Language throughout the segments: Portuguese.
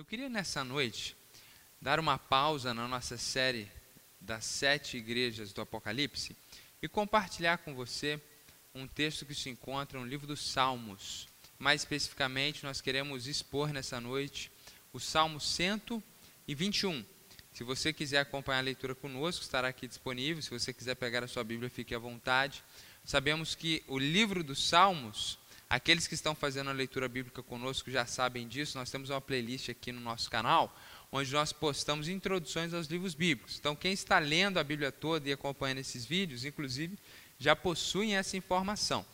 Eu queria nessa noite dar uma pausa na nossa série das sete igrejas do Apocalipse e compartilhar com você um texto que se encontra no livro dos Salmos. Mais especificamente, nós queremos expor nessa noite o Salmo 121. Se você quiser acompanhar a leitura conosco, estará aqui disponível. Se você quiser pegar a sua Bíblia, fique à vontade. Sabemos que o livro dos Salmos, aqueles que estão fazendo a leitura bíblica conosco já sabem disso. Nós temos uma playlist aqui no nosso canal, onde nós postamos introduções aos livros bíblicos. Então, quem está lendo a Bíblia toda e acompanhando esses vídeos, inclusive, já possuem essa informação.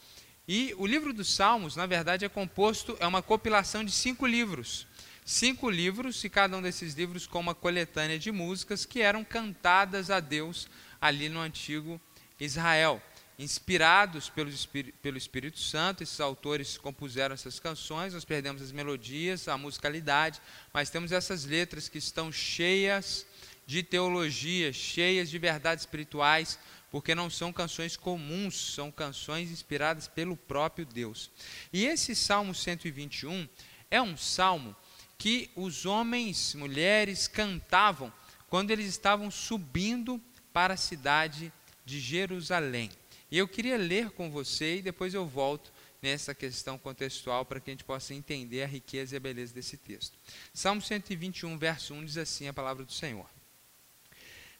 E o livro dos Salmos, na verdade, é composto, é uma compilação de cinco livros. Cinco livros, e cada um desses livros com uma coletânea de músicas que eram cantadas a Deus ali no antigo Israel inspirados pelo Espírito, pelo Espírito Santo, esses autores compuseram essas canções, nós perdemos as melodias, a musicalidade, mas temos essas letras que estão cheias de teologia, cheias de verdades espirituais, porque não são canções comuns, são canções inspiradas pelo próprio Deus. E esse Salmo 121 é um salmo que os homens, mulheres cantavam quando eles estavam subindo para a cidade de Jerusalém. E eu queria ler com você e depois eu volto nessa questão contextual para que a gente possa entender a riqueza e a beleza desse texto. Salmo 121, verso 1 diz assim a palavra do Senhor: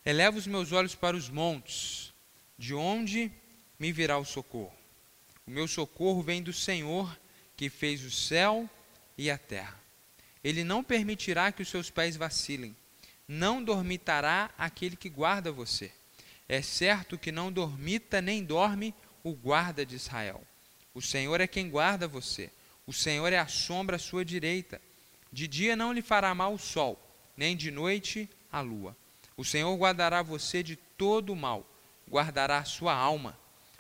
Eleva os meus olhos para os montes, de onde me virá o socorro? O meu socorro vem do Senhor, que fez o céu e a terra. Ele não permitirá que os seus pés vacilem, não dormitará aquele que guarda você. É certo que não dormita nem dorme o guarda de Israel. O Senhor é quem guarda você. O Senhor é a sombra à sua direita. De dia não lhe fará mal o sol, nem de noite a lua. O Senhor guardará você de todo o mal, guardará a sua alma.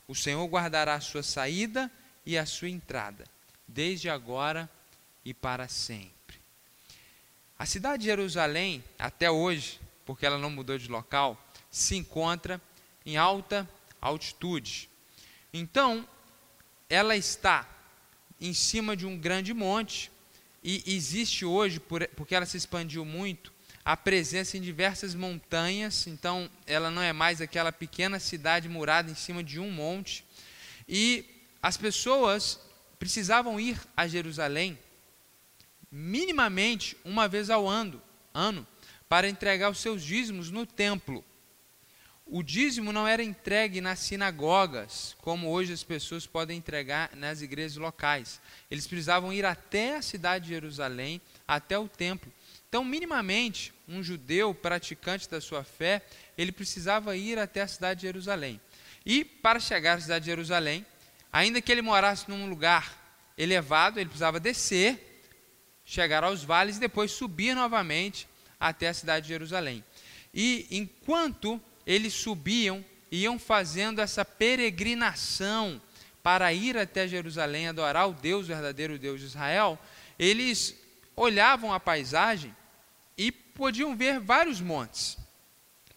O Senhor guardará a sua saída e a sua entrada, desde agora e para sempre. A cidade de Jerusalém, até hoje, porque ela não mudou de local, se encontra em alta altitude. Então, ela está em cima de um grande monte e existe hoje, porque ela se expandiu muito, a presença em diversas montanhas, então ela não é mais aquela pequena cidade murada em cima de um monte. E as pessoas precisavam ir a Jerusalém minimamente uma vez ao ano, ano para entregar os seus dízimos no templo. O dízimo não era entregue nas sinagogas, como hoje as pessoas podem entregar nas igrejas locais. Eles precisavam ir até a cidade de Jerusalém, até o templo. Então, minimamente, um judeu praticante da sua fé, ele precisava ir até a cidade de Jerusalém. E para chegar à cidade de Jerusalém, ainda que ele morasse num lugar elevado, ele precisava descer, chegar aos vales e depois subir novamente até a cidade de Jerusalém. E enquanto eles subiam, iam fazendo essa peregrinação para ir até Jerusalém adorar o Deus verdadeiro, o Deus de Israel, eles olhavam a paisagem e podiam ver vários montes,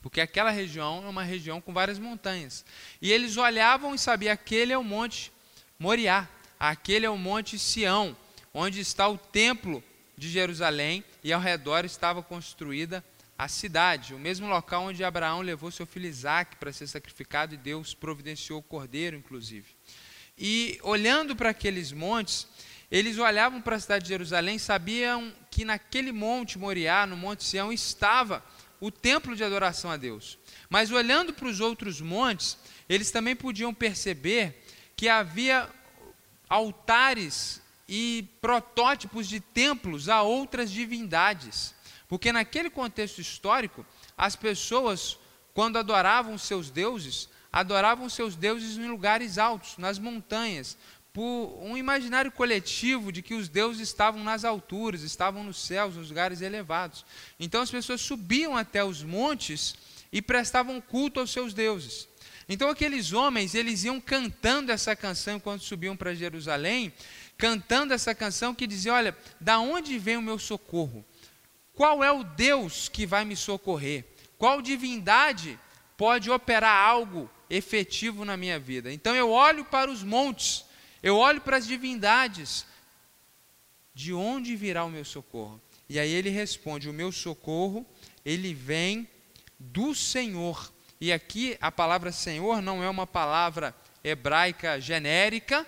porque aquela região é uma região com várias montanhas. E eles olhavam e sabiam: aquele é o Monte Moriá, aquele é o Monte Sião, onde está o templo de Jerusalém, e ao redor estava construída a cidade, o mesmo local onde Abraão levou seu filho Isaac para ser sacrificado e Deus providenciou o cordeiro, inclusive. E olhando para aqueles montes, eles olhavam para a cidade de Jerusalém, sabiam que naquele monte Moriá, no Monte Sião, estava o templo de adoração a Deus. Mas olhando para os outros montes, eles também podiam perceber que havia altares e protótipos de templos a outras divindades. Porque naquele contexto histórico, as pessoas, quando adoravam seus deuses, adoravam seus deuses em lugares altos, nas montanhas, por um imaginário coletivo de que os deuses estavam nas alturas, estavam nos céus, nos lugares elevados. Então as pessoas subiam até os montes e prestavam culto aos seus deuses. Então aqueles homens, eles iam cantando essa canção quando subiam para Jerusalém, cantando essa canção que dizia: "Olha, da onde vem o meu socorro? Qual é o Deus que vai me socorrer? Qual divindade pode operar algo efetivo na minha vida? Então eu olho para os montes, eu olho para as divindades. De onde virá o meu socorro? E aí ele responde: O meu socorro, ele vem do Senhor. E aqui a palavra Senhor não é uma palavra hebraica genérica,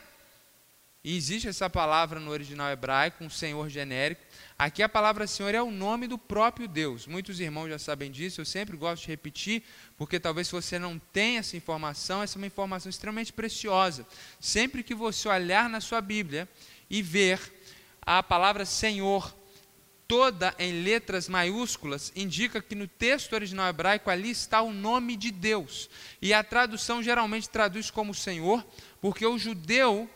e existe essa palavra no original hebraico, um Senhor genérico. Aqui a palavra Senhor é o nome do próprio Deus. Muitos irmãos já sabem disso, eu sempre gosto de repetir, porque talvez você não tenha essa informação, essa é uma informação extremamente preciosa. Sempre que você olhar na sua Bíblia e ver a palavra Senhor toda em letras maiúsculas, indica que no texto original hebraico ali está o nome de Deus. E a tradução geralmente traduz como Senhor, porque o judeu,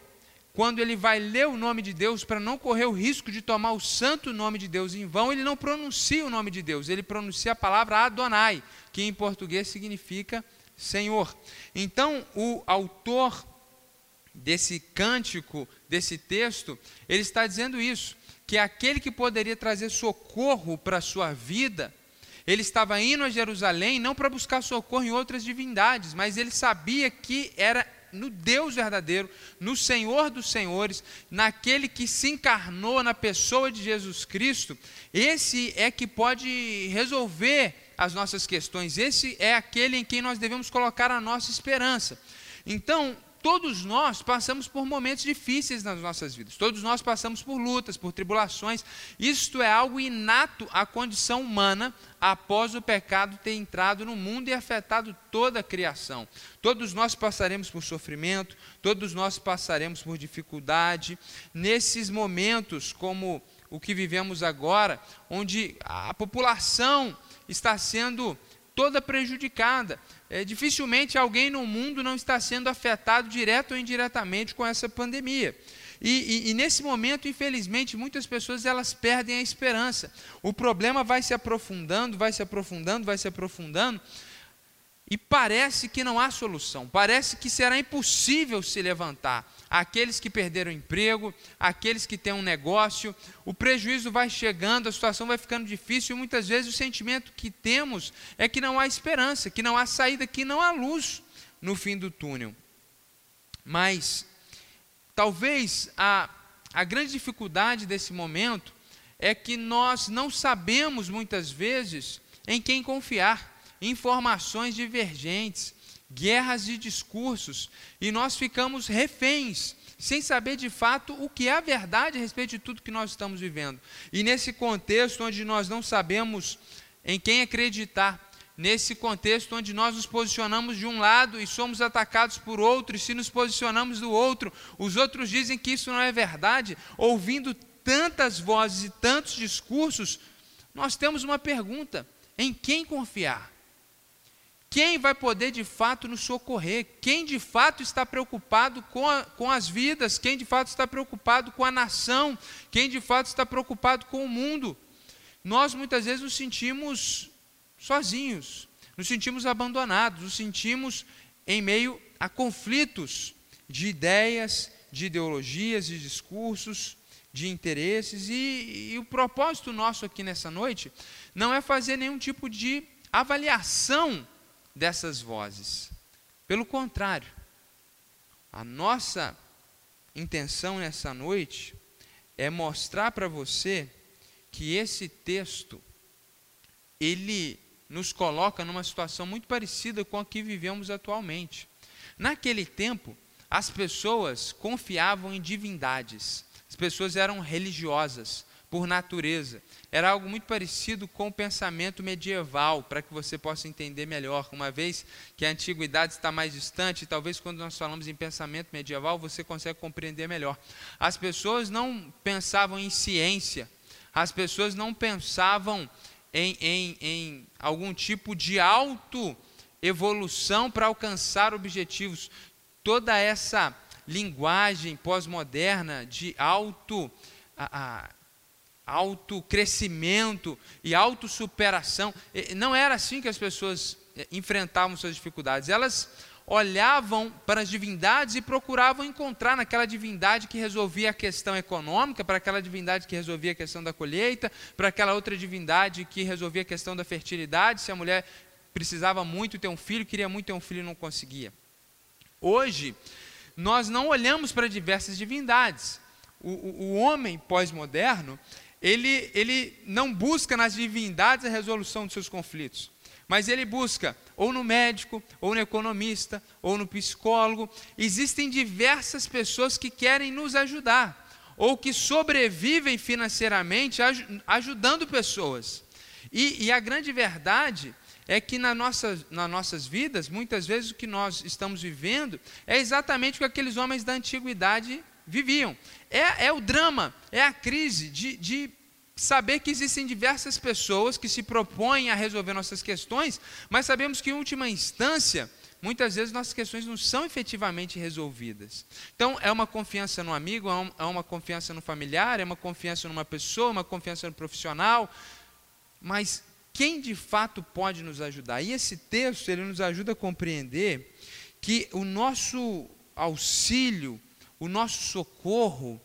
quando ele vai ler o nome de Deus, para não correr o risco de tomar o santo nome de Deus em vão, ele não pronuncia o nome de Deus, ele pronuncia a palavra Adonai, que em português significa Senhor. Então, o autor desse cântico, desse texto, ele está dizendo isso que aquele que poderia trazer socorro para a sua vida, ele estava indo a Jerusalém não para buscar socorro em outras divindades, mas ele sabia que era no Deus verdadeiro, no Senhor dos Senhores, naquele que se encarnou na pessoa de Jesus Cristo, esse é que pode resolver as nossas questões, esse é aquele em quem nós devemos colocar a nossa esperança. Então, Todos nós passamos por momentos difíceis nas nossas vidas, todos nós passamos por lutas, por tribulações. Isto é algo inato à condição humana após o pecado ter entrado no mundo e afetado toda a criação. Todos nós passaremos por sofrimento, todos nós passaremos por dificuldade. Nesses momentos, como o que vivemos agora, onde a população está sendo toda prejudicada. É, dificilmente alguém no mundo não está sendo afetado direto ou indiretamente com essa pandemia. E, e, e, nesse momento, infelizmente, muitas pessoas elas perdem a esperança. O problema vai se aprofundando, vai se aprofundando, vai se aprofundando, e parece que não há solução, parece que será impossível se levantar. Aqueles que perderam emprego, aqueles que têm um negócio, o prejuízo vai chegando, a situação vai ficando difícil e muitas vezes o sentimento que temos é que não há esperança, que não há saída, que não há luz no fim do túnel. Mas talvez a, a grande dificuldade desse momento é que nós não sabemos muitas vezes em quem confiar informações divergentes, guerras de discursos, e nós ficamos reféns, sem saber de fato o que é a verdade a respeito de tudo que nós estamos vivendo. E nesse contexto onde nós não sabemos em quem acreditar, nesse contexto onde nós nos posicionamos de um lado e somos atacados por outro, e se nos posicionamos do outro, os outros dizem que isso não é verdade, ouvindo tantas vozes e tantos discursos, nós temos uma pergunta: em quem confiar? Quem vai poder de fato nos socorrer? Quem de fato está preocupado com, a, com as vidas? Quem de fato está preocupado com a nação? Quem de fato está preocupado com o mundo? Nós muitas vezes nos sentimos sozinhos, nos sentimos abandonados, nos sentimos em meio a conflitos de ideias, de ideologias, de discursos, de interesses, e, e o propósito nosso aqui nessa noite não é fazer nenhum tipo de avaliação dessas vozes. Pelo contrário, a nossa intenção nessa noite é mostrar para você que esse texto ele nos coloca numa situação muito parecida com a que vivemos atualmente. Naquele tempo, as pessoas confiavam em divindades. As pessoas eram religiosas por natureza. Era algo muito parecido com o pensamento medieval, para que você possa entender melhor. Uma vez que a antiguidade está mais distante, talvez quando nós falamos em pensamento medieval, você consegue compreender melhor. As pessoas não pensavam em ciência, as pessoas não pensavam em, em, em algum tipo de auto-evolução para alcançar objetivos. Toda essa linguagem pós-moderna de auto. Autocrescimento e autossuperação. Não era assim que as pessoas eh, enfrentavam suas dificuldades. Elas olhavam para as divindades e procuravam encontrar naquela divindade que resolvia a questão econômica, para aquela divindade que resolvia a questão da colheita, para aquela outra divindade que resolvia a questão da fertilidade, se a mulher precisava muito ter um filho, queria muito ter um filho e não conseguia. Hoje, nós não olhamos para diversas divindades. O, o, o homem pós-moderno, ele, ele não busca nas divindades a resolução dos seus conflitos, mas ele busca ou no médico, ou no economista, ou no psicólogo. Existem diversas pessoas que querem nos ajudar, ou que sobrevivem financeiramente ajudando pessoas. E, e a grande verdade é que na nossa, nas nossas vidas, muitas vezes o que nós estamos vivendo é exatamente o que aqueles homens da antiguidade viviam. É, é o drama, é a crise de, de saber que existem diversas pessoas que se propõem a resolver nossas questões, mas sabemos que, em última instância, muitas vezes nossas questões não são efetivamente resolvidas. Então, é uma confiança no amigo, é uma confiança no familiar, é uma confiança numa pessoa, uma confiança no profissional, mas quem de fato pode nos ajudar? E esse texto, ele nos ajuda a compreender que o nosso auxílio, o nosso socorro,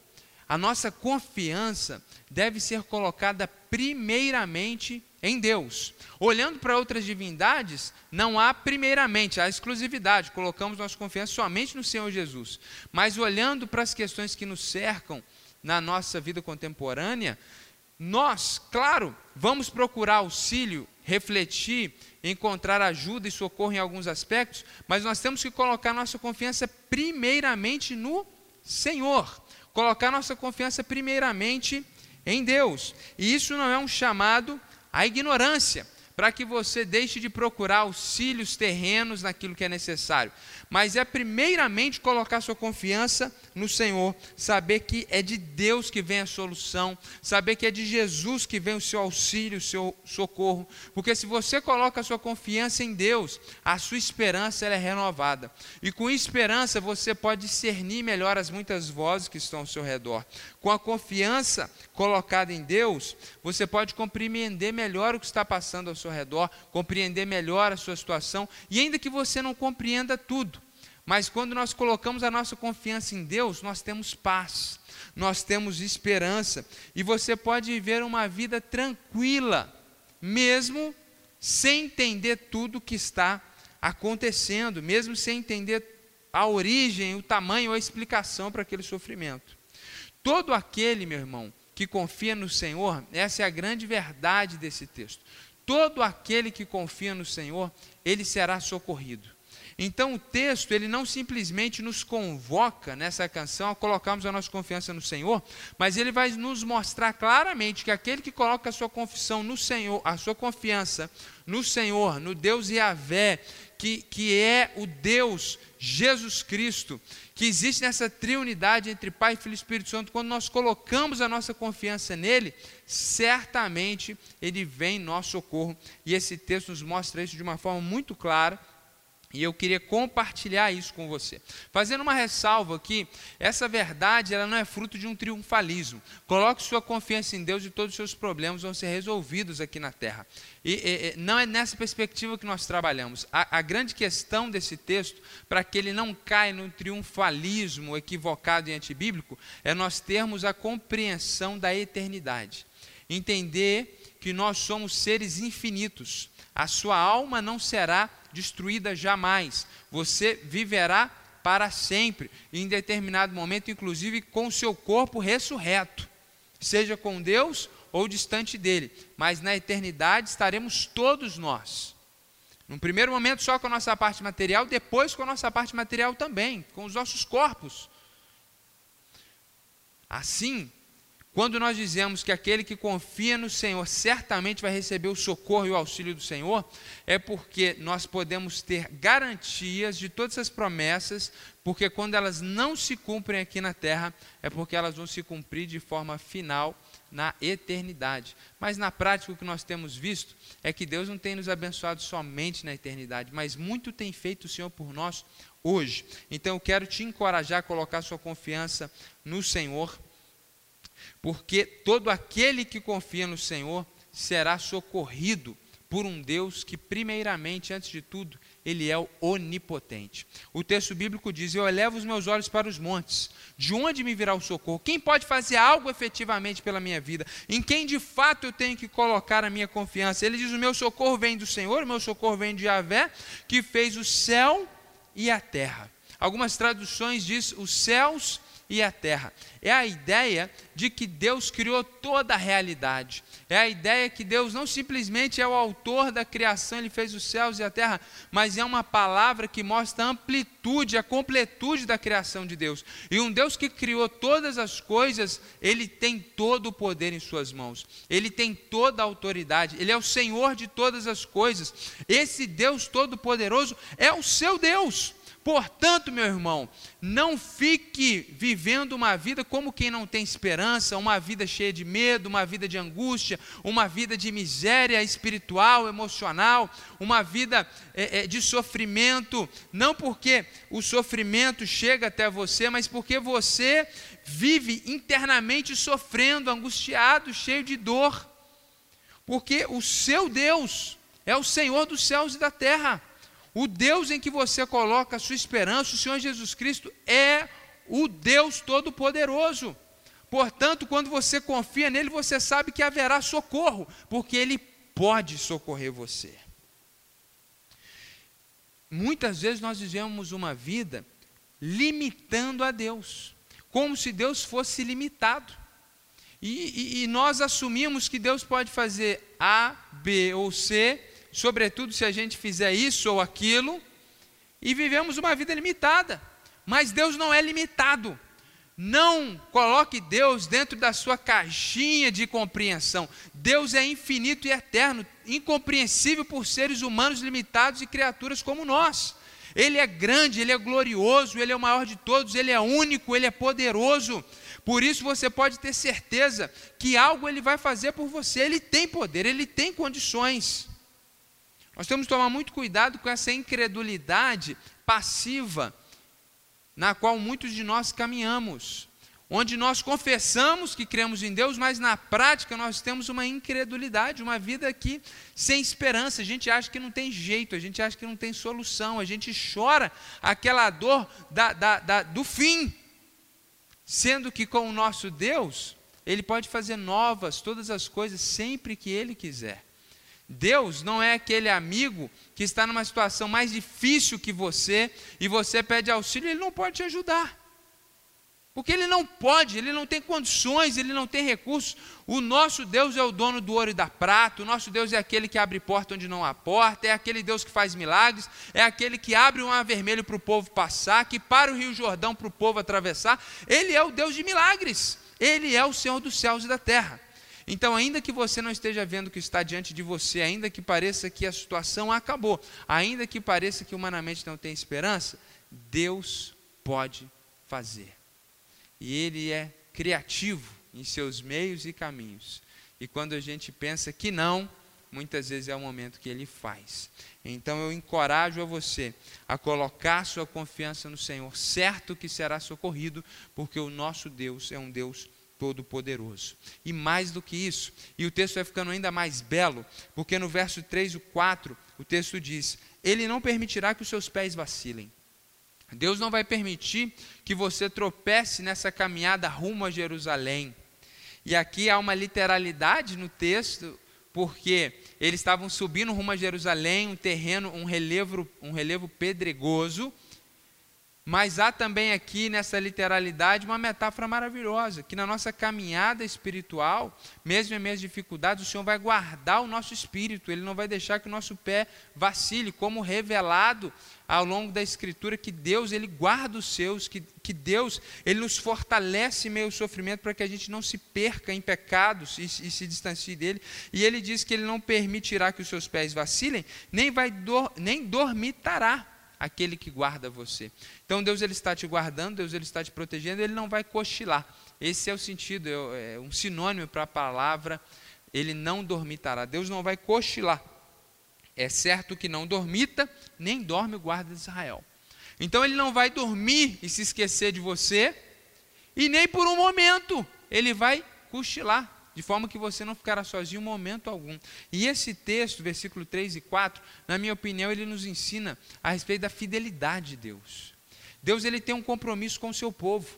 a nossa confiança deve ser colocada primeiramente em Deus. Olhando para outras divindades, não há primeiramente a exclusividade, colocamos nossa confiança somente no Senhor Jesus. Mas olhando para as questões que nos cercam na nossa vida contemporânea, nós, claro, vamos procurar auxílio, refletir, encontrar ajuda e socorro em alguns aspectos, mas nós temos que colocar nossa confiança primeiramente no colocar nossa confiança primeiramente em Deus. E isso não é um chamado à ignorância, para que você deixe de procurar auxílios terrenos naquilo que é necessário. Mas é primeiramente colocar sua confiança no Senhor, saber que é de Deus que vem a solução, saber que é de Jesus que vem o seu auxílio, o seu socorro, porque se você coloca a sua confiança em Deus, a sua esperança é renovada, e com esperança você pode discernir melhor as muitas vozes que estão ao seu redor. Com a confiança colocada em Deus, você pode compreender melhor o que está passando ao seu redor, compreender melhor a sua situação, e ainda que você não compreenda tudo, mas quando nós colocamos a nossa confiança em Deus, nós temos paz, nós temos esperança, e você pode viver uma vida tranquila, mesmo sem entender tudo que está acontecendo, mesmo sem entender a origem, o tamanho a explicação para aquele sofrimento. Todo aquele, meu irmão, que confia no Senhor, essa é a grande verdade desse texto. Todo aquele que confia no Senhor, ele será socorrido. Então o texto, ele não simplesmente nos convoca nessa canção a colocarmos a nossa confiança no Senhor, mas ele vai nos mostrar claramente que aquele que coloca a sua confissão no Senhor, a sua confiança no Senhor, no Deus Yahvé, que, que é o Deus Jesus Cristo, que existe nessa triunidade entre Pai, Filho e Espírito Santo, quando nós colocamos a nossa confiança nele, certamente ele vem em nosso socorro. E esse texto nos mostra isso de uma forma muito clara e eu queria compartilhar isso com você. Fazendo uma ressalva aqui, essa verdade ela não é fruto de um triunfalismo. Coloque sua confiança em Deus e todos os seus problemas vão ser resolvidos aqui na terra. E, e não é nessa perspectiva que nós trabalhamos. A, a grande questão desse texto, para que ele não caia no triunfalismo equivocado e antibíblico, é nós termos a compreensão da eternidade. Entender que nós somos seres infinitos. A sua alma não será destruída jamais. Você viverá para sempre, em determinado momento, inclusive com o seu corpo ressurreto, seja com Deus ou distante dele, mas na eternidade estaremos todos nós. Num primeiro momento só com a nossa parte material, depois com a nossa parte material também, com os nossos corpos. Assim, quando nós dizemos que aquele que confia no Senhor certamente vai receber o socorro e o auxílio do Senhor, é porque nós podemos ter garantias de todas essas promessas, porque quando elas não se cumprem aqui na terra, é porque elas vão se cumprir de forma final na eternidade. Mas na prática o que nós temos visto é que Deus não tem nos abençoado somente na eternidade, mas muito tem feito o Senhor por nós hoje. Então eu quero te encorajar a colocar sua confiança no Senhor porque todo aquele que confia no Senhor será socorrido por um Deus que, primeiramente, antes de tudo, ele é o onipotente. O texto bíblico diz: Eu elevo os meus olhos para os montes, de onde me virá o socorro? Quem pode fazer algo efetivamente pela minha vida? Em quem de fato eu tenho que colocar a minha confiança? Ele diz: O meu socorro vem do Senhor, o meu socorro vem de Javé, que fez o céu e a terra. Algumas traduções diz os céus e a terra. É a ideia de que Deus criou toda a realidade. É a ideia que Deus não simplesmente é o autor da criação, ele fez os céus e a terra, mas é uma palavra que mostra a amplitude, a completude da criação de Deus. E um Deus que criou todas as coisas, ele tem todo o poder em suas mãos. Ele tem toda a autoridade, ele é o Senhor de todas as coisas. Esse Deus todo-poderoso é o seu Deus. Portanto, meu irmão, não fique vivendo uma vida como quem não tem esperança, uma vida cheia de medo, uma vida de angústia, uma vida de miséria espiritual, emocional, uma vida é, é, de sofrimento, não porque o sofrimento chega até você, mas porque você vive internamente sofrendo, angustiado, cheio de dor, porque o seu Deus é o Senhor dos céus e da terra. O Deus em que você coloca a sua esperança, o Senhor Jesus Cristo, é o Deus Todo-Poderoso. Portanto, quando você confia nele, você sabe que haverá socorro, porque ele pode socorrer você. Muitas vezes nós vivemos uma vida limitando a Deus, como se Deus fosse limitado. E, e, e nós assumimos que Deus pode fazer A, B ou C sobretudo se a gente fizer isso ou aquilo, e vivemos uma vida limitada. Mas Deus não é limitado. Não coloque Deus dentro da sua caixinha de compreensão. Deus é infinito e eterno, incompreensível por seres humanos limitados e criaturas como nós. Ele é grande, ele é glorioso, ele é o maior de todos, ele é único, ele é poderoso. Por isso você pode ter certeza que algo ele vai fazer por você. Ele tem poder, ele tem condições. Nós temos que tomar muito cuidado com essa incredulidade passiva na qual muitos de nós caminhamos, onde nós confessamos que cremos em Deus, mas na prática nós temos uma incredulidade, uma vida aqui sem esperança. A gente acha que não tem jeito, a gente acha que não tem solução, a gente chora aquela dor da, da, da, do fim, sendo que com o nosso Deus, Ele pode fazer novas todas as coisas sempre que Ele quiser. Deus não é aquele amigo que está numa situação mais difícil que você e você pede auxílio, ele não pode te ajudar. Porque ele não pode, ele não tem condições, ele não tem recursos. O nosso Deus é o dono do ouro e da prata, o nosso Deus é aquele que abre porta onde não há porta, é aquele Deus que faz milagres, é aquele que abre um mar vermelho para o povo passar, que para o Rio Jordão para o povo atravessar. Ele é o Deus de milagres, ele é o Senhor dos céus e da terra. Então, ainda que você não esteja vendo o que está diante de você, ainda que pareça que a situação acabou, ainda que pareça que humanamente não tem esperança, Deus pode fazer. E Ele é criativo em seus meios e caminhos. E quando a gente pensa que não, muitas vezes é o momento que Ele faz. Então eu encorajo a você a colocar sua confiança no Senhor, certo que será socorrido, porque o nosso Deus é um Deus Todo-Poderoso. E mais do que isso, e o texto vai ficando ainda mais belo, porque no verso 3 e 4, o texto diz: Ele não permitirá que os seus pés vacilem. Deus não vai permitir que você tropece nessa caminhada rumo a Jerusalém. E aqui há uma literalidade no texto, porque eles estavam subindo rumo a Jerusalém, um terreno, um relevo, um relevo pedregoso, mas há também aqui nessa literalidade uma metáfora maravilhosa, que na nossa caminhada espiritual, mesmo em minhas dificuldades, o Senhor vai guardar o nosso espírito, Ele não vai deixar que o nosso pé vacile, como revelado ao longo da Escritura, que Deus, Ele guarda os seus, que, que Deus, Ele nos fortalece em meio ao sofrimento para que a gente não se perca em pecados e, e se distancie dEle, e Ele diz que Ele não permitirá que os seus pés vacilem, nem, vai dor, nem dormitará aquele que guarda você. Então Deus ele está te guardando, Deus ele está te protegendo, ele não vai cochilar. Esse é o sentido, é, é um sinônimo para a palavra, ele não dormitará. Deus não vai cochilar. É certo que não dormita, nem dorme o guarda de Israel. Então ele não vai dormir e se esquecer de você, e nem por um momento ele vai cochilar de forma que você não ficará sozinho em momento algum. E esse texto, versículo 3 e 4, na minha opinião, ele nos ensina a respeito da fidelidade de Deus. Deus ele tem um compromisso com o seu povo.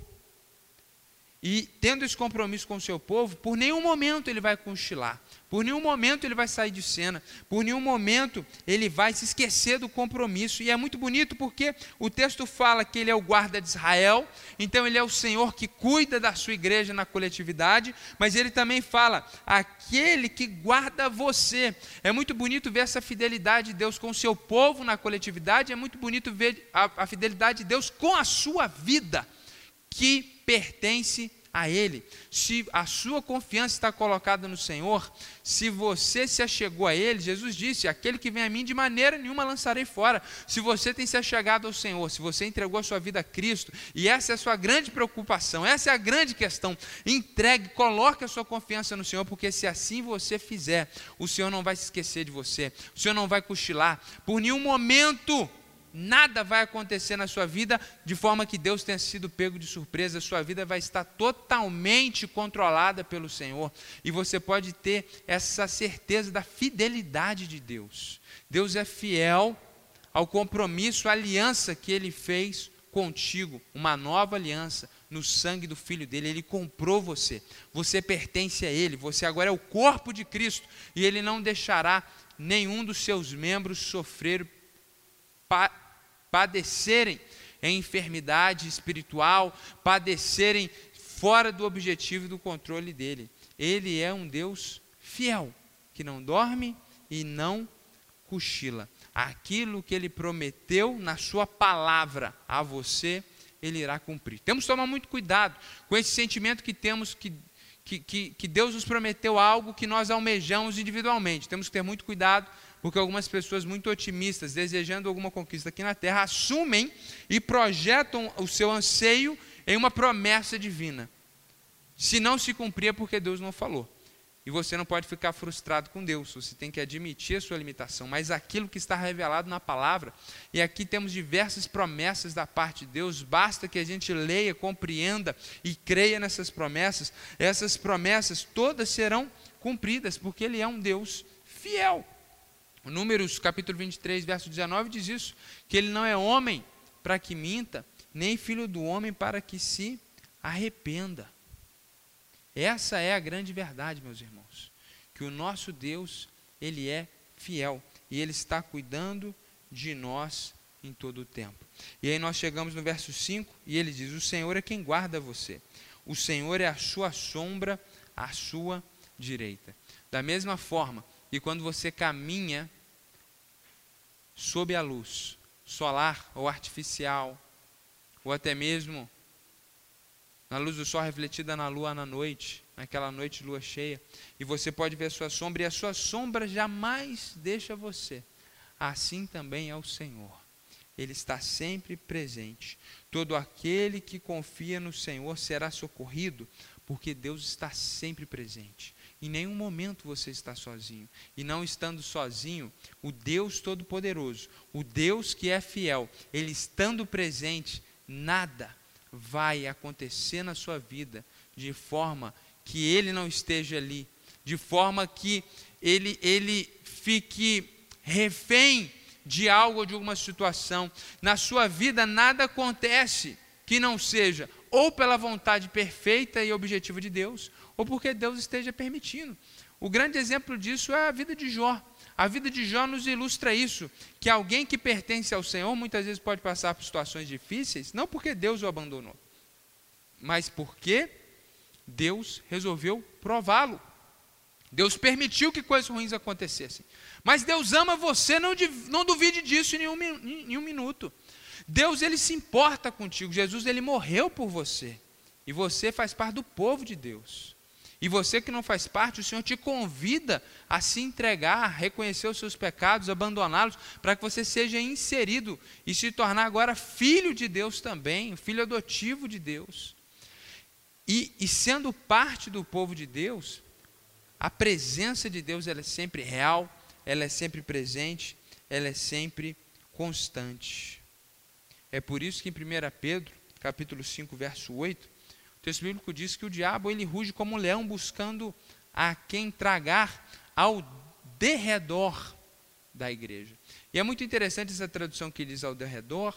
E tendo esse compromisso com o seu povo, por nenhum momento ele vai cochilar, por nenhum momento ele vai sair de cena, por nenhum momento ele vai se esquecer do compromisso. E é muito bonito porque o texto fala que ele é o guarda de Israel, então ele é o Senhor que cuida da sua igreja na coletividade, mas ele também fala aquele que guarda você. É muito bonito ver essa fidelidade de Deus com o seu povo na coletividade, é muito bonito ver a, a fidelidade de Deus com a sua vida que pertence a Ele. Se a sua confiança está colocada no Senhor, se você se achegou a Ele, Jesus disse: Aquele que vem a mim, de maneira nenhuma lançarei fora. Se você tem se achegado ao Senhor, se você entregou a sua vida a Cristo, e essa é a sua grande preocupação, essa é a grande questão, entregue, coloque a sua confiança no Senhor, porque se assim você fizer, o Senhor não vai se esquecer de você, o Senhor não vai cochilar por nenhum momento nada vai acontecer na sua vida de forma que Deus tenha sido pego de surpresa, a sua vida vai estar totalmente controlada pelo Senhor, e você pode ter essa certeza da fidelidade de Deus. Deus é fiel ao compromisso, à aliança que ele fez contigo, uma nova aliança no sangue do filho dele, ele comprou você. Você pertence a ele, você agora é o corpo de Cristo. E ele não deixará nenhum dos seus membros sofrer padecerem em enfermidade espiritual, padecerem fora do objetivo e do controle dele. Ele é um Deus fiel, que não dorme e não cochila. Aquilo que ele prometeu na sua palavra a você, ele irá cumprir. Temos que tomar muito cuidado com esse sentimento que temos que que, que, que, Deus nos prometeu algo que nós almejamos individualmente. Temos que ter muito cuidado porque algumas pessoas muito otimistas, desejando alguma conquista aqui na terra, assumem e projetam o seu anseio em uma promessa divina. Se não se cumprir é porque Deus não falou. E você não pode ficar frustrado com Deus, você tem que admitir a sua limitação, mas aquilo que está revelado na palavra, e aqui temos diversas promessas da parte de Deus, basta que a gente leia, compreenda e creia nessas promessas, essas promessas todas serão cumpridas, porque Ele é um Deus fiel. Números capítulo 23, verso 19 diz isso, que ele não é homem para que minta, nem filho do homem para que se arrependa. Essa é a grande verdade, meus irmãos, que o nosso Deus, ele é fiel e ele está cuidando de nós em todo o tempo. E aí nós chegamos no verso 5 e ele diz: "O Senhor é quem guarda você. O Senhor é a sua sombra à sua direita." Da mesma forma, e quando você caminha sob a luz solar ou artificial, ou até mesmo na luz do sol refletida na lua na noite, naquela noite de lua cheia, e você pode ver a sua sombra, e a sua sombra jamais deixa você. Assim também é o Senhor. Ele está sempre presente. Todo aquele que confia no Senhor será socorrido, porque Deus está sempre presente. Em nenhum momento você está sozinho. E não estando sozinho, o Deus Todo-Poderoso, o Deus que é fiel, ele estando presente, nada vai acontecer na sua vida de forma que ele não esteja ali, de forma que ele, ele fique refém de algo ou de alguma situação. Na sua vida nada acontece que não seja ou pela vontade perfeita e objetiva de Deus, ou porque Deus esteja permitindo. O grande exemplo disso é a vida de Jó. A vida de Jó nos ilustra isso, que alguém que pertence ao Senhor muitas vezes pode passar por situações difíceis, não porque Deus o abandonou, mas porque Deus resolveu prová-lo. Deus permitiu que coisas ruins acontecessem. Mas Deus ama você, não, não duvide disso em nenhum, em nenhum minuto. Deus ele se importa contigo. Jesus ele morreu por você. E você faz parte do povo de Deus. E você que não faz parte, o Senhor te convida a se entregar, a reconhecer os seus pecados, abandoná-los, para que você seja inserido e se tornar agora filho de Deus também, filho adotivo de Deus. E, e sendo parte do povo de Deus, a presença de Deus ela é sempre real, ela é sempre presente, ela é sempre constante. É por isso que em 1 Pedro, capítulo 5, verso 8, o texto bíblico diz que o diabo ele ruge como um leão buscando a quem tragar ao derredor da igreja. E é muito interessante essa tradução que diz ao derredor,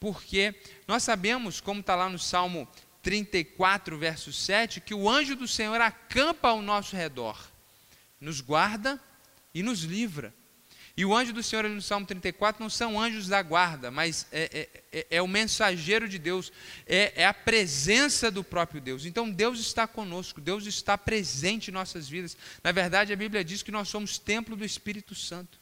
porque nós sabemos, como está lá no Salmo 34, verso 7, que o anjo do Senhor acampa ao nosso redor, nos guarda e nos livra. E o anjo do Senhor, no Salmo 34, não são anjos da guarda, mas é, é, é, é o mensageiro de Deus, é, é, a presença do próprio Deus. Então Deus está conosco, Deus está presente em nossas vidas. Na verdade, a Bíblia diz que nós somos templo do Espírito Santo.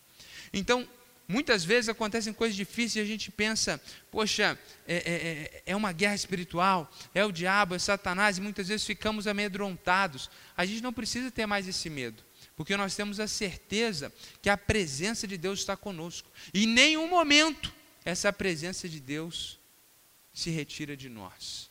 Então, muitas vezes acontecem coisas difíceis e a gente pensa, poxa, é, é, é uma guerra espiritual, é o diabo, é Satanás, e muitas vezes ficamos amedrontados. A gente não precisa ter mais esse medo porque nós temos a certeza que a presença de Deus está conosco. E em nenhum momento essa presença de Deus se retira de nós.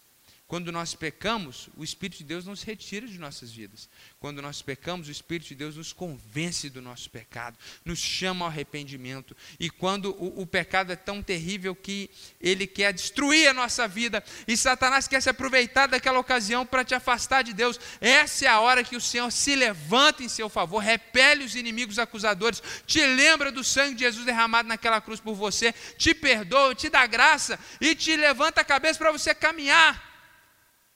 Quando nós pecamos, o Espírito de Deus nos retira de nossas vidas. Quando nós pecamos, o Espírito de Deus nos convence do nosso pecado, nos chama ao arrependimento. E quando o, o, pecado é tão terrível que ele quer destruir a nossa vida, e Satanás quer se aproveitar daquela ocasião para te afastar de Deus, essa é a hora que o Senhor se levanta em seu favor, repele os inimigos acusadores, te lembra do sangue de Jesus derramado naquela cruz por você, te perdoa, te dá graça e te levanta a cabeça para você caminhar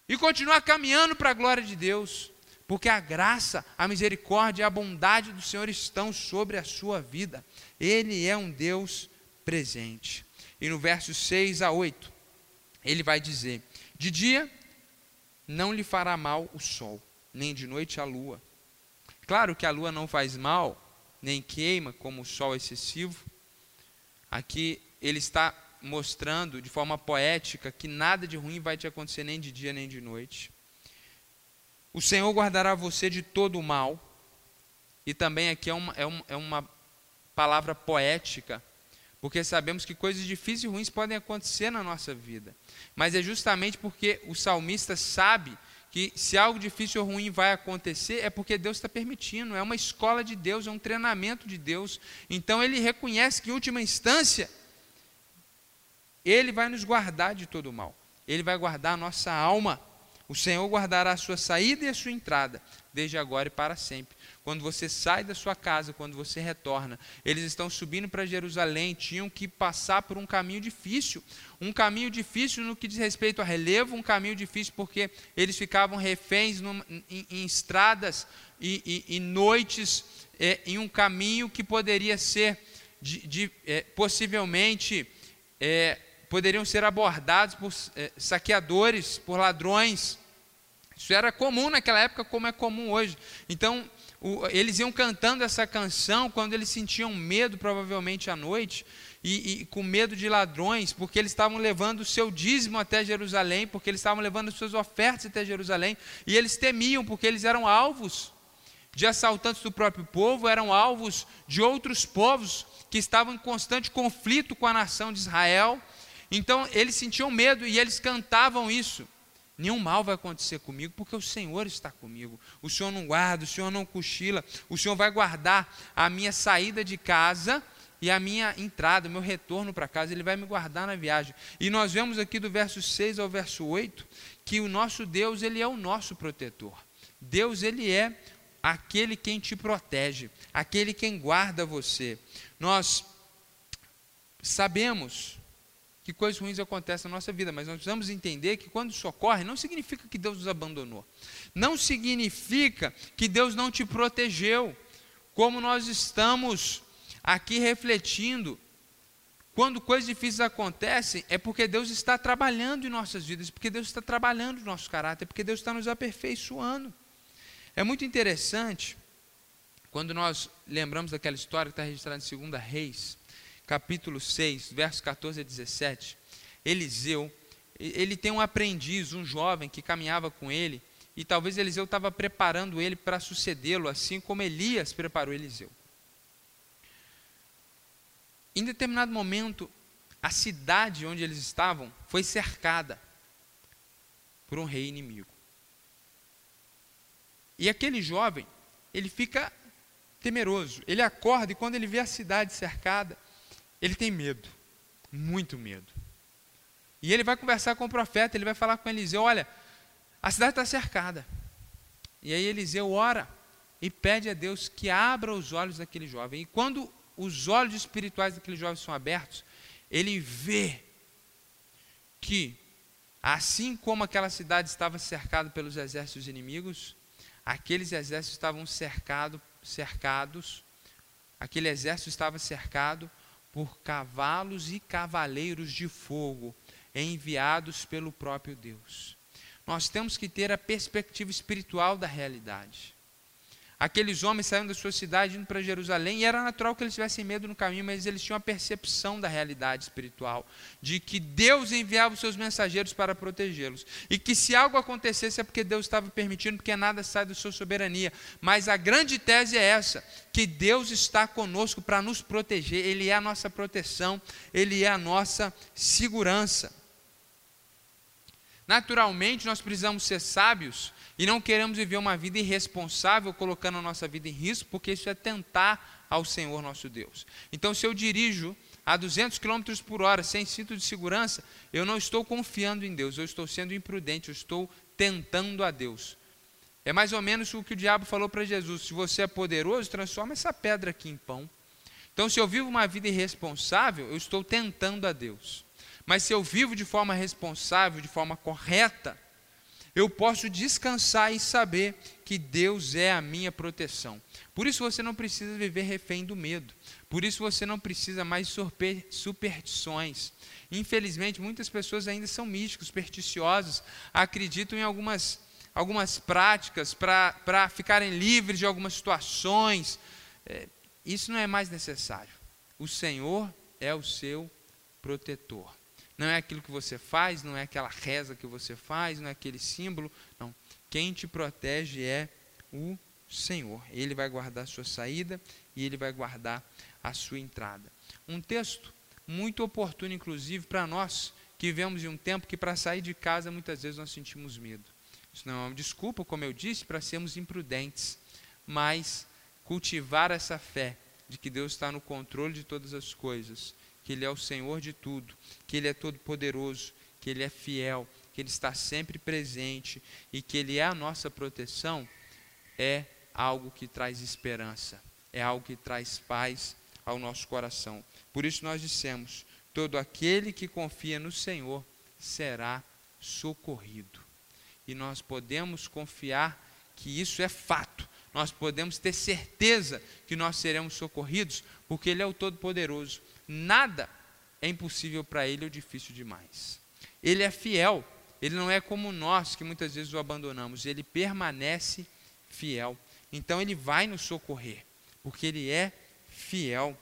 e continuar caminhando para a glória de Deus, porque a graça, a misericórdia e a bondade do Senhor estão sobre a sua vida. Ele é um Deus presente. E no verso 6 a 8, ele vai dizer: De dia não lhe fará mal o sol, nem de noite a lua. Claro que a lua não faz mal, nem queima como o sol excessivo. Aqui ele está mostrando de forma poética que nada de ruim vai te acontecer nem de dia nem de noite. O Senhor guardará você de todo o mal. E também aqui é uma, é uma, é uma palavra poética, porque sabemos que coisas difíceis e ruins podem acontecer na nossa vida. Mas é justamente porque o salmista sabe que se algo difícil ou ruim vai acontecer, é porque Deus está permitindo, é uma escola de Deus, é um treinamento de Deus. Então ele reconhece que, em última instância, ele vai nos guardar de todo o mal. Ele vai guardar a nossa alma. O Senhor guardará a sua saída e a sua entrada, desde agora e para sempre. Quando você sai da sua casa, quando você retorna, eles estão subindo para Jerusalém, tinham que passar por um caminho difícil. Um caminho difícil no que diz respeito a relevo, um caminho difícil porque eles ficavam reféns em, em, estradas e, e, e noites é, em um caminho que poderia ser de, de, é, possivelmente. É, poderiam ser abordados por é, saqueadores, por ladrões. Isso era comum naquela época, como é comum hoje. Então, o, eles iam cantando essa canção quando eles sentiam medo, provavelmente à noite, e, e, com medo de ladrões, porque eles estavam levando o seu dízimo até Jerusalém, porque eles estavam levando as suas ofertas até Jerusalém, e eles temiam, porque eles eram alvos de assaltantes do próprio povo, eram alvos de outros povos que estavam em constante conflito com a nação de Israel. Então eles sentiam medo e eles cantavam isso. Nenhum mal vai acontecer comigo, porque o Senhor está comigo. O Senhor não guarda, o Senhor não cochila. O Senhor vai guardar a minha saída de casa e a minha entrada, o meu retorno para casa. Ele vai me guardar na viagem. E nós vemos aqui do verso 6 ao verso 8 que o nosso Deus, ele é o nosso protetor. Deus, ele é aquele quem te protege, aquele quem guarda você. Nós sabemos que coisas ruins acontecem na nossa vida, mas nós precisamos entender que quando isso ocorre, não significa que Deus nos abandonou, não significa que Deus não te protegeu, como nós estamos aqui refletindo. Quando coisas difíceis acontecem, é porque Deus está trabalhando em nossas vidas, porque Deus está trabalhando no nosso caráter, porque Deus está nos aperfeiçoando. É muito interessante quando nós lembramos daquela história que está registrada em 2 Reis, capítulo 6, versos 14 a 17, Eliseu, ele tem um aprendiz, um jovem que caminhava com ele, e talvez Eliseu estava preparando ele para sucedê-lo, assim como Elias preparou Eliseu. Em determinado momento, a cidade onde eles estavam foi cercada por um rei inimigo. E aquele jovem, ele fica temeroso. Ele acorda e quando ele vê a cidade cercada, ele tem medo, muito medo. E ele vai conversar com o profeta, ele vai falar com Eliseu: olha, a cidade está cercada. E aí Eliseu ora e pede a Deus que abra os olhos daquele jovem. E quando os olhos espirituais daquele jovem são abertos, ele vê que Assim como aquela cidade estava cercada pelos exércitos inimigos, aqueles exércitos estavam cercado, cercados, aquele exército estava cercado por cavalos e cavaleiros de fogo enviados pelo próprio Deus. Nós temos que ter a perspectiva espiritual da realidade. Aqueles homens saíram da sua cidade indo para Jerusalém e era natural que eles tivessem medo no caminho, mas eles tinham a percepção da realidade espiritual, de que Deus enviava os seus mensageiros para protegê-los. E que se algo acontecesse é porque Deus estava permitindo, porque nada sai da sua soberania. Mas a grande tese é essa: que Deus está conosco para nos proteger, Ele é a nossa proteção, Ele é a nossa segurança. Naturalmente, nós precisamos ser sábios e não queremos viver uma vida irresponsável, colocando a nossa vida em risco, porque isso é tentar ao Senhor nosso Deus. Então, se eu dirijo a 200 km por hora sem cinto de segurança, eu não estou confiando em Deus, eu estou sendo imprudente, eu estou tentando a Deus. É mais ou menos o que o diabo falou para Jesus: se você é poderoso, transforma essa pedra aqui em pão. Então, se eu vivo uma vida irresponsável, eu estou tentando a Deus. Mas se eu vivo de forma responsável, de forma correta, eu posso descansar e saber que Deus é a minha proteção. Por isso você não precisa viver refém do medo. Por isso você não precisa mais superstições. Infelizmente, muitas pessoas ainda são místicos, supersticiosos, acreditam em algumas, algumas práticas para ficarem livres de algumas situações. É, isso não é mais necessário. O Senhor é o seu protetor. Não é aquilo que você faz, não é aquela reza que você faz, não é aquele símbolo. Não. Quem te protege é o Senhor. Ele vai guardar a sua saída e ele vai guardar a sua entrada. Um texto muito oportuno, inclusive, para nós que vivemos em um tempo que para sair de casa muitas vezes nós sentimos medo. Isso não é uma desculpa, como eu disse, para sermos imprudentes, mas cultivar essa fé de que Deus está no controle de todas as coisas que Ele é o Senhor de tudo, que Ele é todo-poderoso, que Ele é fiel, que Ele está sempre presente e que Ele é a nossa proteção, é algo que traz esperança, é algo que traz paz ao nosso coração. Por isso nós dissemos: todo aquele que confia no Senhor será socorrido. E nós podemos confiar que isso é fato. Nós podemos ter certeza que nós seremos socorridos, porque Ele é o Todo-Poderoso nada é impossível para ele ou difícil demais. Ele é fiel, ele não é como nós que muitas vezes o abandonamos, ele permanece fiel. Então ele vai nos socorrer, porque ele é fiel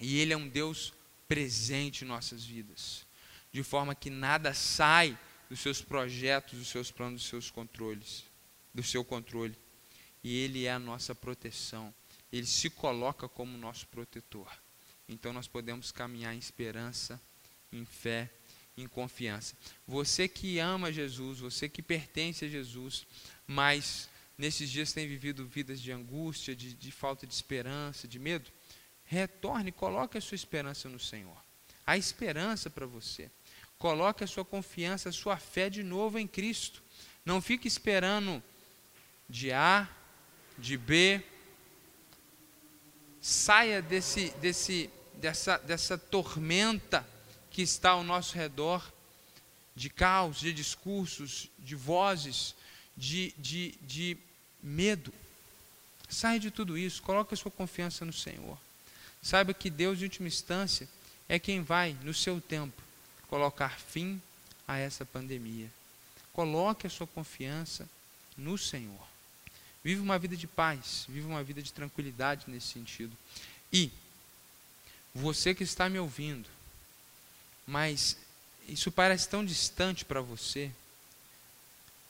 e ele é um Deus presente em nossas vidas, de forma que nada sai dos seus projetos, dos seus planos, dos seus controles, do seu controle. E ele é a nossa proteção. Ele se coloca como nosso protetor. Então nós podemos caminhar em esperança, em fé, em confiança. Você que ama Jesus, você que pertence a Jesus, mas nesses dias tem vivido vidas de angústia, de, de falta de esperança, de medo, retorne, coloque a sua esperança no Senhor. Há esperança para você. Coloque a sua confiança, a sua fé de novo em Cristo. Não fique esperando de A, de B, saia desse, desse, dessa, dessa tormenta que está ao nosso redor, de caos, de discursos, de vozes, de, de, de medo. Saia de tudo isso, coloque a sua confiança no Senhor. Saiba que Deus, em última instância, é quem vai, no seu tempo, colocar fim a essa pandemia. Coloque a sua confiança no Senhor. Vive uma vida de paz, vive uma vida de tranquilidade nesse sentido. E você que está me ouvindo, mas isso parece tão distante para você.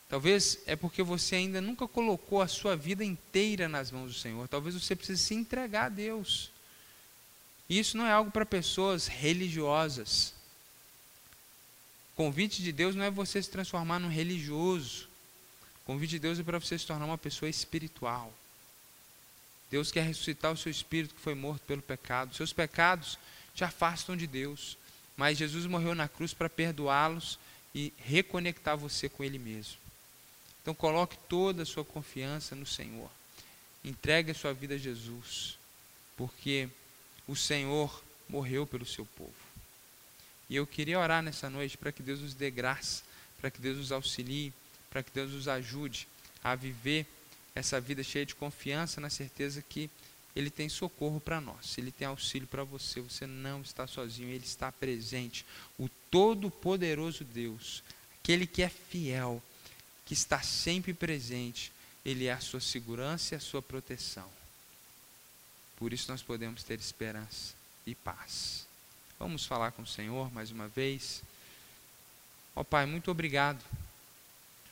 Talvez é porque você ainda nunca colocou a sua vida inteira nas mãos do Senhor. Talvez você precise se entregar a Deus. E isso não é algo para pessoas religiosas. O convite de Deus não é você se transformar num religioso. O convite de Deus é para você se tornar uma pessoa espiritual. Deus quer ressuscitar o seu espírito que foi morto pelo pecado. Seus pecados te afastam de Deus. Mas Jesus morreu na cruz para perdoá-los e reconectar você com Ele mesmo. Então coloque toda a sua confiança no Senhor. Entregue a sua vida a Jesus. Porque o Senhor morreu pelo seu povo. E eu queria orar nessa noite para que Deus nos dê graça para que Deus nos auxilie, para que Deus nos ajude a viver essa vida cheia de confiança, na certeza que Ele tem socorro para nós, Ele tem auxílio para você, você não está sozinho, Ele está presente. O Todo-Poderoso Deus, aquele que é fiel, que está sempre presente, Ele é a sua segurança e a sua proteção. Por isso nós podemos ter esperança e paz. Vamos falar com o Senhor mais uma vez. Ó oh, Pai, muito obrigado.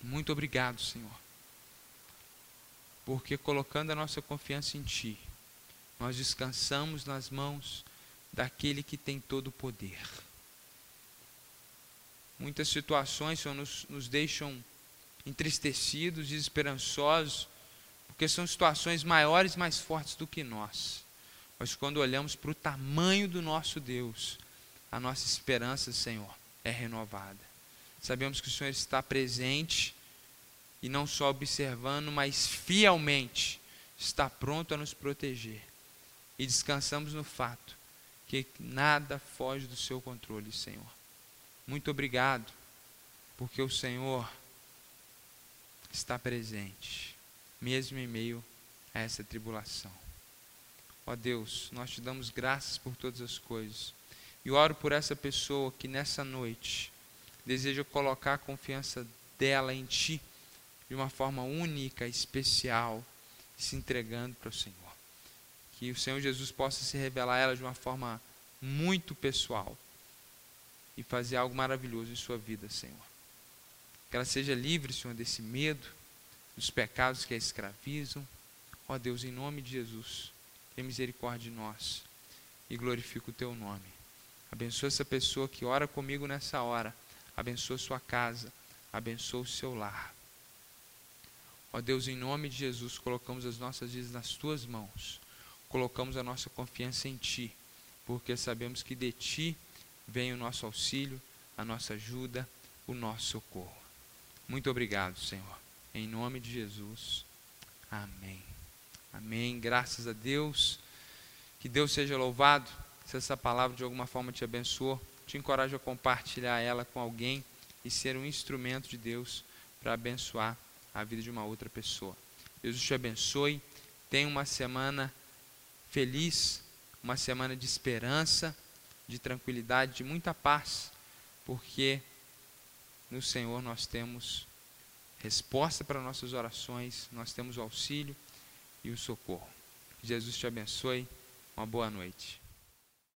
Muito obrigado, Senhor. Porque colocando a nossa confiança em Ti, nós descansamos nas mãos daquele que tem todo o poder. Muitas situações, Senhor, nos, nos deixam entristecidos, desesperançosos, porque são situações maiores, mais fortes do que nós. Mas quando olhamos para o tamanho do nosso Deus, a nossa esperança, Senhor, é renovada. Sabemos que o Senhor está presente e não só observando, mas fielmente está pronto a nos proteger. E descansamos no fato que nada foge do seu controle, Senhor. Muito obrigado, porque o Senhor está presente, mesmo em meio a essa tribulação. Ó Deus, nós te damos graças por todas as coisas. E oro por essa pessoa que nessa noite deseja colocar a confiança dela em Ti de uma forma única, especial, se entregando para o Senhor. Que o Senhor Jesus possa se revelar a ela de uma forma muito pessoal e fazer algo maravilhoso em sua vida, Senhor. Que ela seja livre, Senhor, desse medo, dos pecados que a escravizam. Ó Deus, em nome de Jesus, tenha misericórdia de nós e glorifica o teu nome. Abençoa essa pessoa que ora comigo nessa hora. Abençoa sua casa. Abençoa o seu lar. Ó Deus, em nome de Jesus, colocamos as nossas vidas nas tuas mãos. Colocamos a nossa confiança em ti, porque sabemos que de ti vem o nosso auxílio, a nossa ajuda, o nosso socorro. Muito obrigado, Senhor. Em nome de Jesus. Amém. Amém. Graças a Deus. Que Deus seja louvado. Se essa palavra de alguma forma te abençoou, te encorajo a compartilhar ela com alguém e ser um instrumento de Deus para abençoar a vida de uma outra pessoa. Deus te abençoe. Tenha uma semana feliz, uma semana de esperança, de tranquilidade, de muita paz, porque no Senhor nós temos resposta para nossas orações, nós temos o auxílio e o socorro. Jesus te abençoe. Uma boa noite.